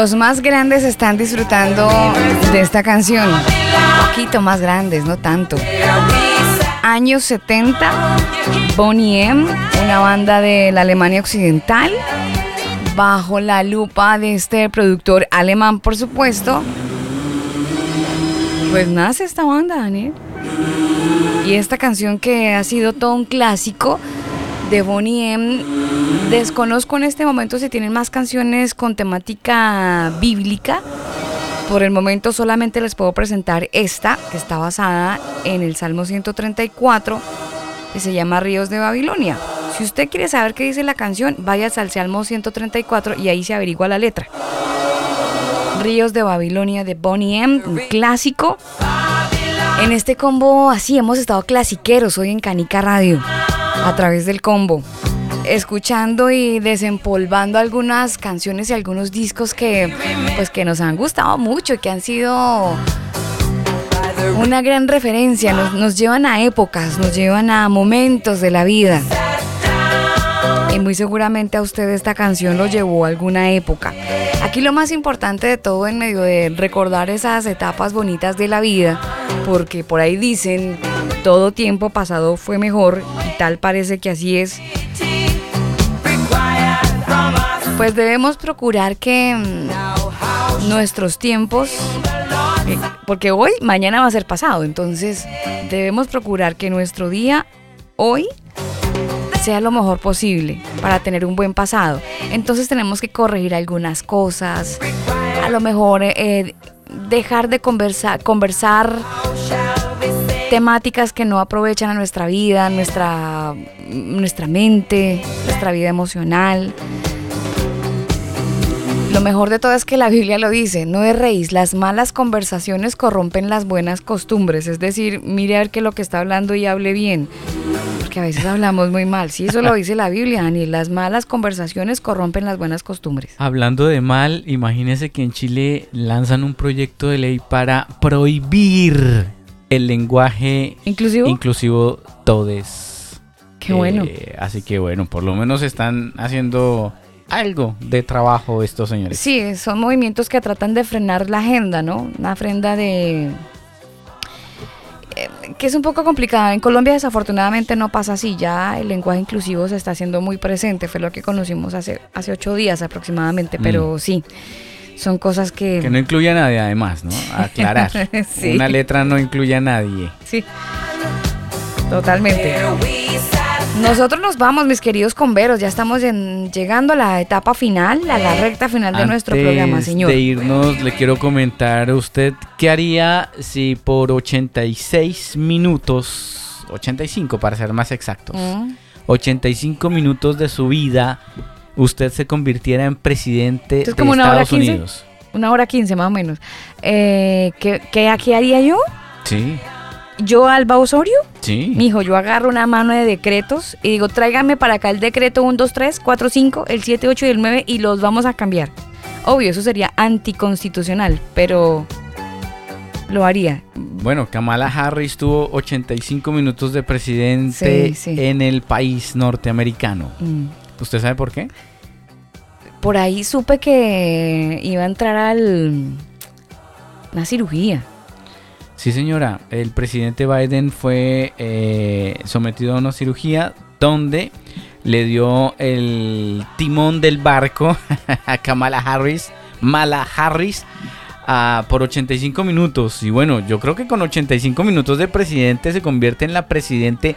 Los más grandes están disfrutando de esta canción. Un poquito más grandes, no tanto. Años 70, Bonnie M, una banda de la Alemania Occidental, bajo la lupa de este productor alemán, por supuesto. Pues nace esta banda, Daniel. Y esta canción que ha sido todo un clásico de Bonnie M. Desconozco en este momento si tienen más canciones con temática bíblica. Por el momento solamente les puedo presentar esta, que está basada en el Salmo 134, que se llama Ríos de Babilonia. Si usted quiere saber qué dice la canción, vaya al Salmo 134 y ahí se averigua la letra. Ríos de Babilonia de Bonnie M, un clásico. En este combo así hemos estado clasiqueros hoy en Canica Radio, a través del combo, escuchando y desempolvando algunas canciones y algunos discos que pues que nos han gustado mucho y que han sido una gran referencia, nos, nos llevan a épocas, nos llevan a momentos de la vida. Y muy seguramente a usted esta canción lo llevó a alguna época. Aquí lo más importante de todo en medio de recordar esas etapas bonitas de la vida, porque por ahí dicen, todo tiempo pasado fue mejor y tal parece que así es. Pues debemos procurar que mm, nuestros tiempos, eh, porque hoy, mañana va a ser pasado, entonces debemos procurar que nuestro día, hoy, sea lo mejor posible para tener un buen pasado. Entonces tenemos que corregir algunas cosas, a lo mejor eh, dejar de conversar, conversar temáticas que no aprovechan a nuestra vida, nuestra, nuestra mente, nuestra vida emocional. Lo mejor de todo es que la Biblia lo dice, no erréis, las malas conversaciones corrompen las buenas costumbres, es decir, mire a ver qué es lo que está hablando y hable bien, porque a veces hablamos muy mal, sí, eso lo dice la Biblia, Dani, las malas conversaciones corrompen las buenas costumbres. Hablando de mal, imagínese que en Chile lanzan un proyecto de ley para prohibir el lenguaje inclusivo, inclusivo todes. Qué bueno. Eh, así que bueno, por lo menos están haciendo algo de trabajo estos señores. Sí, son movimientos que tratan de frenar la agenda, ¿no? Una agenda de... eh, que es un poco complicada. En Colombia desafortunadamente no pasa así. Ya el lenguaje inclusivo se está haciendo muy presente. Fue lo que conocimos hace, hace ocho días aproximadamente. Pero Mm. sí, son cosas que... Que no incluye a nadie además, ¿no? Aclarar. Sí. Una letra no incluye a nadie. Sí. Totalmente. Nosotros nos vamos, mis queridos converos. Ya estamos en- llegando a la etapa final, a la recta final de nuestro programa, señor. de irnos, le quiero comentar a usted qué haría si por 86 minutos, 85 para ser más exactos, Mm. 85 minutos de su vida, usted se convirtiera en presidente de como una hora Estados. Unidos. Una hora quince más o menos. Eh, ¿qué, qué, qué haría yo? Sí, Yo, Alba Osorio, sí. mijo, yo agarro una mano de decretos y digo, tráigame para acá el decreto 1, 2, 3, 4, 5, el 7, 8 y el 9 y los vamos a cambiar. Obvio, eso sería anticonstitucional, pero lo haría. Bueno, Kamala Harris tuvo 85 minutos de presidente Sí, sí. en el país norteamericano. Mm. ¿Usted sabe por qué? Por ahí supe que iba a entrar al una cirugía. Sí, señora. El presidente Biden fue eh, sometido a una cirugía donde le dio el timón del barco a Kamala Harris, Mala Harris, ah, por 85 minutos. Y bueno, yo creo que con 85 minutos de presidente se convierte en la presidente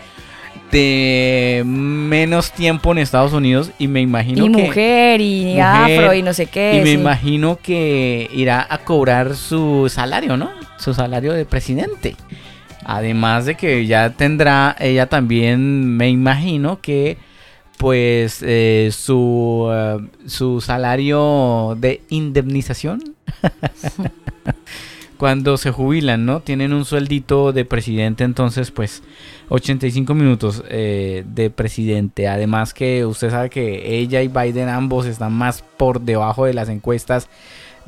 de menos tiempo en Estados Unidos y me imagino y que mujer y mujer, afro y no sé qué. y me imagino que irá a cobrar su salario, ¿no? Su salario de presidente. Además de que ya tendrá, ella también me imagino que pues eh, su, eh, su salario de indemnización cuando se jubilan, ¿no? Tienen un sueldito de presidente, entonces pues 85 minutos eh, de presidente. Además que usted sabe que ella y Biden ambos están más por debajo de las encuestas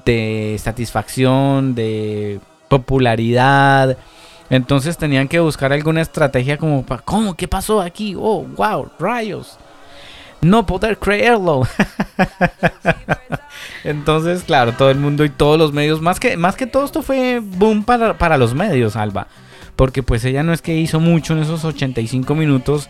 de satisfacción, de popularidad. Entonces tenían que buscar alguna estrategia como para, ¿cómo? ¿Qué pasó aquí? Oh, wow, rayos. No poder creerlo. Entonces, claro, todo el mundo y todos los medios, más que, más que todo esto fue boom para, para los medios, Alba. Porque pues ella no es que hizo mucho en esos 85 minutos.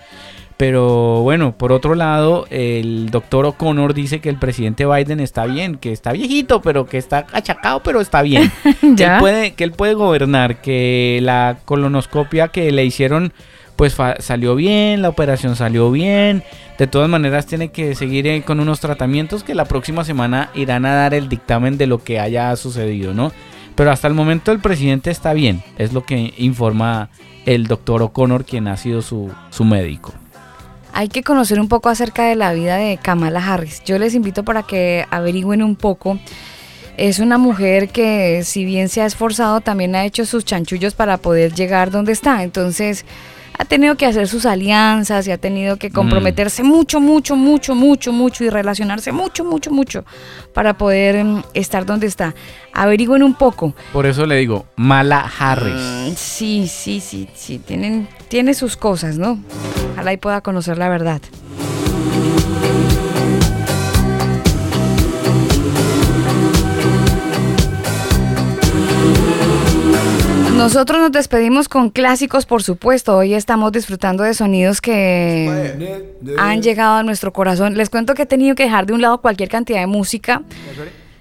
Pero bueno, por otro lado, el doctor O'Connor dice que el presidente Biden está bien, que está viejito, pero que está achacado, pero está bien. que, él ¿Ya? puede, que él puede gobernar, que la colonoscopia que le hicieron pues salió bien, la operación salió bien. De todas maneras tiene que seguir eh, con unos tratamientos que la próxima semana irán a dar el dictamen de lo que haya sucedido, ¿no? Pero hasta el momento el presidente está bien, es lo que informa el doctor O'Connor, quien ha sido su, su médico. Hay que conocer un poco acerca de la vida de Kamala Harris. Yo les invito para que averigüen un poco. Es una mujer que si bien se ha esforzado, también ha hecho sus chanchullos para poder llegar donde está. Entonces ha tenido que hacer sus alianzas y ha tenido que comprometerse mucho, mucho, mucho, mucho, mucho y relacionarse mucho, mucho, mucho para poder mm, estar donde está. Averigüen un poco. Por eso le digo, Mala Harris. Mm, Sí, sí, sí, sí, tienen, tiene sus cosas, ¿no? Ojalá y pueda conocer la verdad. Nosotros nos despedimos con clásicos, por supuesto. Hoy estamos disfrutando de sonidos que han llegado a nuestro corazón. Les cuento que he tenido que dejar de un lado cualquier cantidad de música.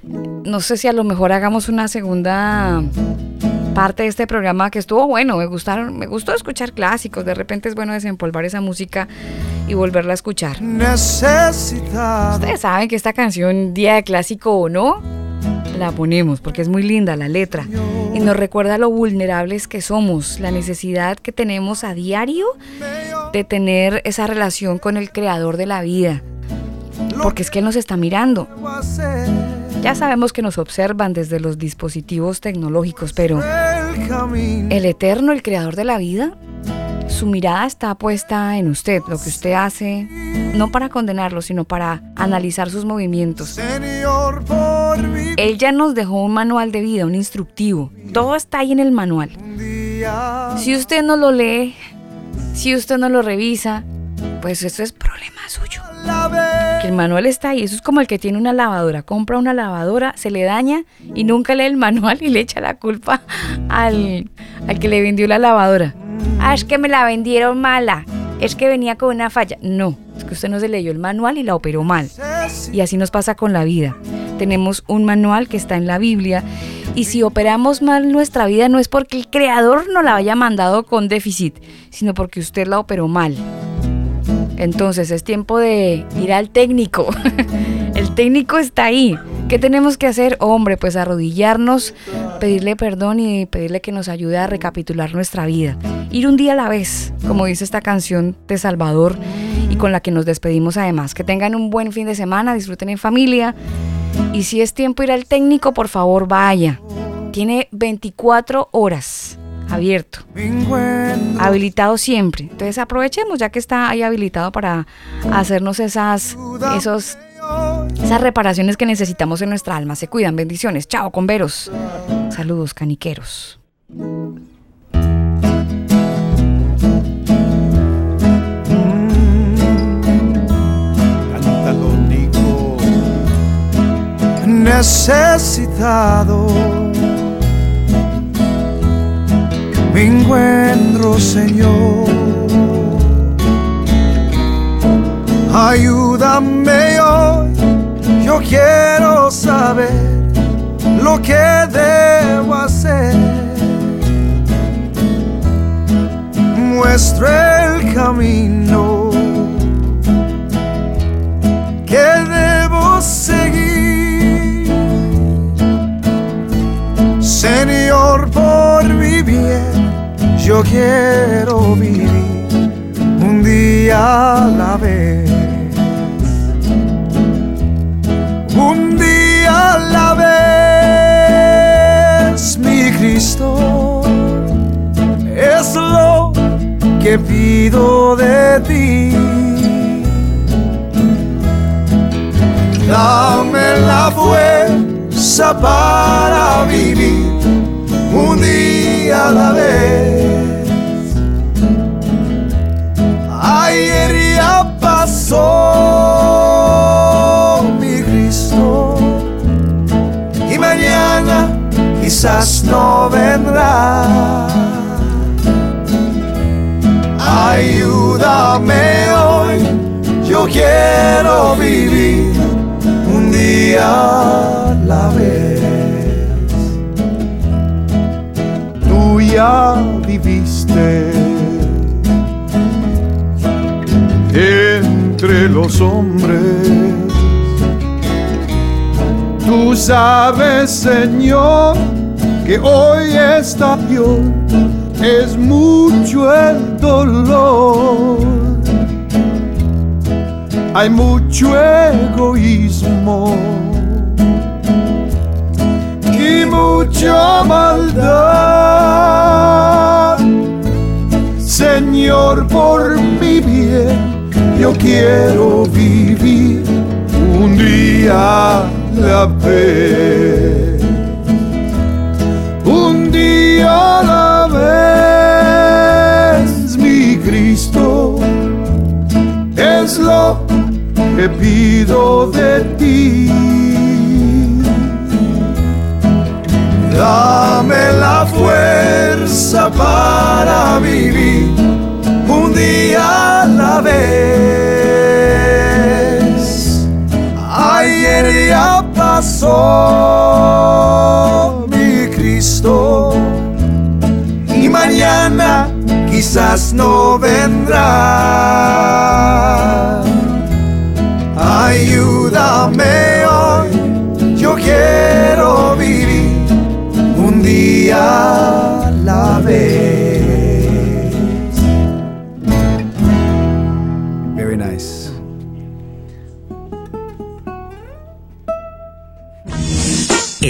No sé si a lo mejor hagamos una segunda parte de este programa que estuvo bueno. Me gustaron, me gustó escuchar clásicos. De repente es bueno desempolvar esa música y volverla a escuchar. Necesitado. Ustedes saben que esta canción, día de clásico o no, la ponemos porque es muy linda la letra y nos recuerda lo vulnerables que somos, la necesidad que tenemos a diario de tener esa relación con el creador de la vida. Porque es que Él nos está mirando. Ya sabemos que nos observan desde los dispositivos tecnológicos, pero el eterno, el creador de la vida, su mirada está puesta en usted, lo que usted hace, no para condenarlo, sino para analizar sus movimientos. Él ya nos dejó un manual de vida, un instructivo. Todo está ahí en el manual. Si usted no lo lee, si usted no lo revisa, pues eso es problema suyo. Que el manual está ahí. Eso es como el que tiene una lavadora. Compra una lavadora, se le daña y nunca lee el manual y le echa la culpa al, al que le vendió la lavadora. Ah, es que me la vendieron mala. Es que venía con una falla. No, es que usted no se leyó el manual y la operó mal. Y así nos pasa con la vida. Tenemos un manual que está en la Biblia y si operamos mal nuestra vida no es porque el creador no la haya mandado con déficit, sino porque usted la operó mal. Entonces es tiempo de ir al técnico. Técnico está ahí. ¿Qué tenemos que hacer? Hombre, pues arrodillarnos, pedirle perdón y pedirle que nos ayude a recapitular nuestra vida. Ir un día a la vez, como dice esta canción de Salvador y con la que nos despedimos además. Que tengan un buen fin de semana, disfruten en familia. Y si es tiempo ir al técnico, por favor vaya. Tiene 24 horas abierto habilitado siempre. Entonces aprovechemos ya que está ahí habilitado para hacernos esas, esos, esas reparaciones que necesitamos en nuestra alma. Se cuidan, bendiciones. Chao, converos. Saludos, caniqueros. Necesitado. Me encuentro, Señor. Ayúdame hoy. Yo quiero saber lo que debo hacer. Muestra el camino que debo seguir. Señor, por mi bien, yo quiero vivir un día a la vez. Un día la vez, mi Cristo, es lo que pido de ti. Dame la fuerza para vivir un día a la vez. Ayer ya pasó quizás no vendrá. Ayúdame hoy, yo quiero vivir un día a la vez. Tú ya viviste entre los hombres. Tú sabes, Señor, que hoy está Dios es mucho el dolor. Hay mucho egoísmo y mucha maldad. Señor, por mi bien, yo quiero vivir un día la vez. Un día a la vez, mi Cristo, es lo que pido de ti. Dame la fuerza para vivir un día a la vez. Ayer ya pasó mi Cristo y mañana quizás no vendrá. Ayúdame hoy, yo quiero vivir un día a la vez.